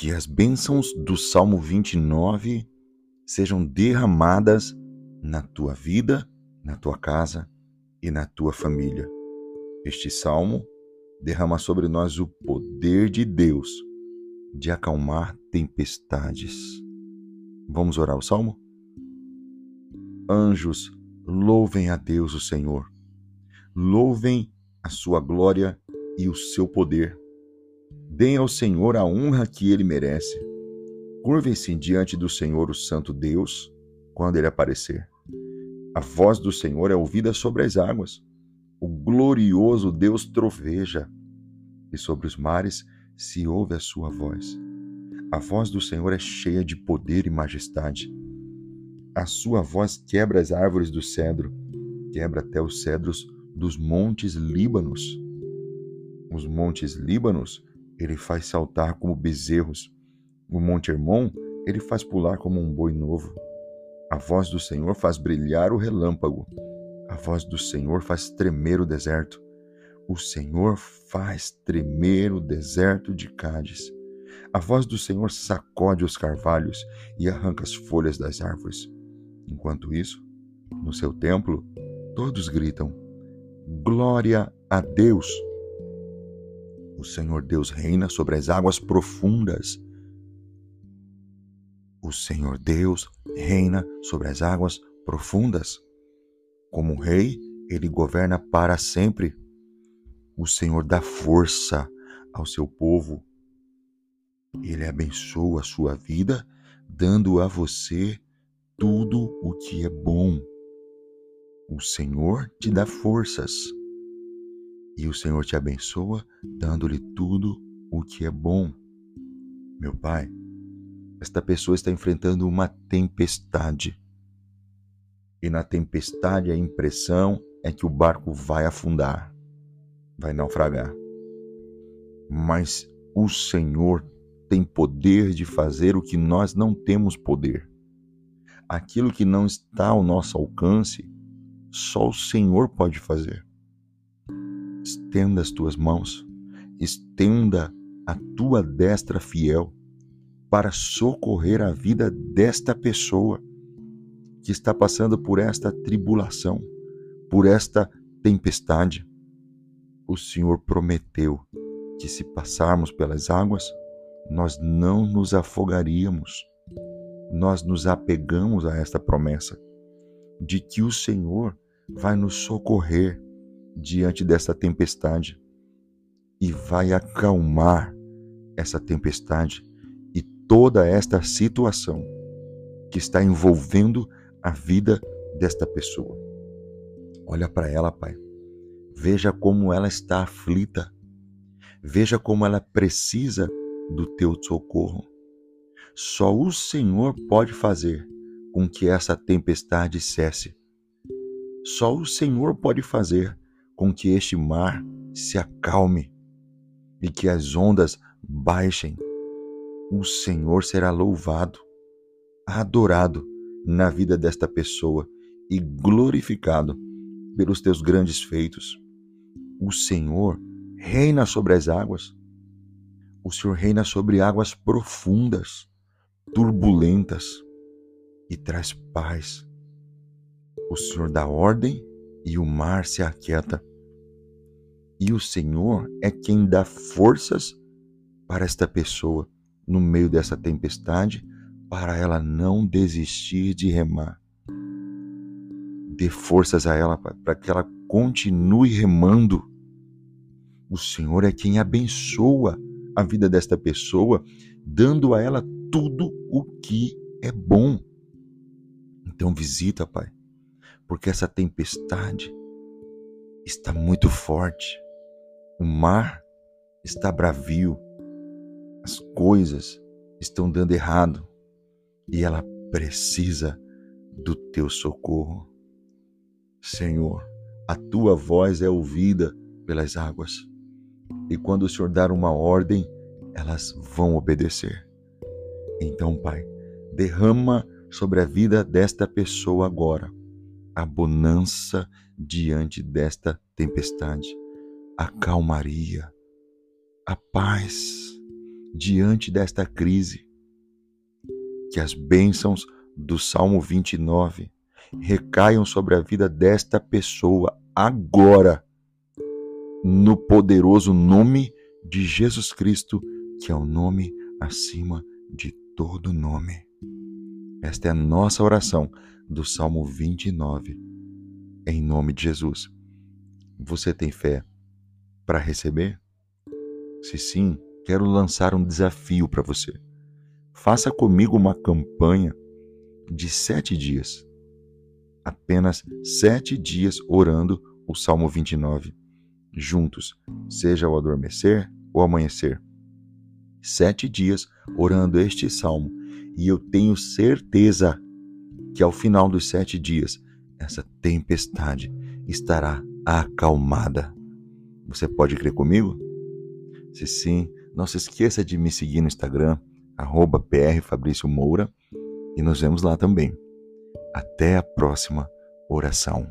Que as bênçãos do Salmo 29 sejam derramadas na tua vida, na tua casa e na tua família. Este salmo derrama sobre nós o poder de Deus de acalmar tempestades. Vamos orar o salmo? Anjos, louvem a Deus o Senhor. Louvem a sua glória e o seu poder. Deem ao Senhor a honra que ele merece. Curvem-se diante do Senhor, o Santo Deus, quando ele aparecer. A voz do Senhor é ouvida sobre as águas. O glorioso Deus troveja, e sobre os mares se ouve a sua voz. A voz do Senhor é cheia de poder e majestade. A sua voz quebra as árvores do cedro, quebra até os cedros dos montes Líbanos. Os montes Líbanos ele faz saltar como bezerros. O monte Hermon ele faz pular como um boi novo. A voz do Senhor faz brilhar o relâmpago. A voz do Senhor faz tremer o deserto. O Senhor faz tremer o deserto de Cádiz. A voz do Senhor sacode os carvalhos e arranca as folhas das árvores. Enquanto isso, no seu templo, todos gritam: Glória a Deus! O Senhor Deus reina sobre as águas profundas. O Senhor Deus reina sobre as águas profundas. Como rei, ele governa para sempre. O Senhor dá força ao seu povo. Ele abençoa a sua vida, dando a você tudo o que é bom. O Senhor te dá forças. E o Senhor te abençoa, dando-lhe tudo o que é bom. Meu Pai, esta pessoa está enfrentando uma tempestade. E na tempestade a impressão é que o barco vai afundar vai naufragar. Mas o Senhor tem poder de fazer o que nós não temos poder. Aquilo que não está ao nosso alcance, só o Senhor pode fazer. Estenda as tuas mãos, estenda a tua destra fiel para socorrer a vida desta pessoa que está passando por esta tribulação, por esta tempestade o Senhor prometeu que se passarmos pelas águas, nós não nos afogaríamos. Nós nos apegamos a esta promessa de que o Senhor vai nos socorrer diante dessa tempestade e vai acalmar essa tempestade e toda esta situação que está envolvendo a vida desta pessoa. Olha para ela, Pai Veja como ela está aflita. Veja como ela precisa do teu socorro. Só o Senhor pode fazer com que essa tempestade cesse. Só o Senhor pode fazer com que este mar se acalme e que as ondas baixem. O Senhor será louvado, adorado na vida desta pessoa e glorificado pelos teus grandes feitos. O Senhor reina sobre as águas. O Senhor reina sobre águas profundas, turbulentas e traz paz. O Senhor dá ordem e o mar se aquieta. E o Senhor é quem dá forças para esta pessoa no meio dessa tempestade, para ela não desistir de remar. Dê forças a ela para que ela continue remando o Senhor é quem abençoa a vida desta pessoa, dando a ela tudo o que é bom. Então visita, Pai, porque essa tempestade está muito forte. O mar está bravio. As coisas estão dando errado e ela precisa do teu socorro. Senhor, a tua voz é ouvida pelas águas e quando o Senhor dar uma ordem, elas vão obedecer. Então, Pai, derrama sobre a vida desta pessoa agora a bonança diante desta tempestade, a calmaria, a paz, diante desta crise. Que as bênçãos do Salmo 29 recaiam sobre a vida desta pessoa agora, no poderoso nome de Jesus Cristo, que é o nome acima de todo nome. Esta é a nossa oração do Salmo 29. Em nome de Jesus. Você tem fé para receber? Se sim, quero lançar um desafio para você. Faça comigo uma campanha de sete dias. Apenas sete dias orando o Salmo 29, juntos, seja ao adormecer ou amanhecer. Sete dias orando este salmo, e eu tenho certeza que ao final dos sete dias, essa tempestade estará acalmada. Você pode crer comigo? Se sim, não se esqueça de me seguir no Instagram, arroba Moura, e nos vemos lá também. Até a próxima oração.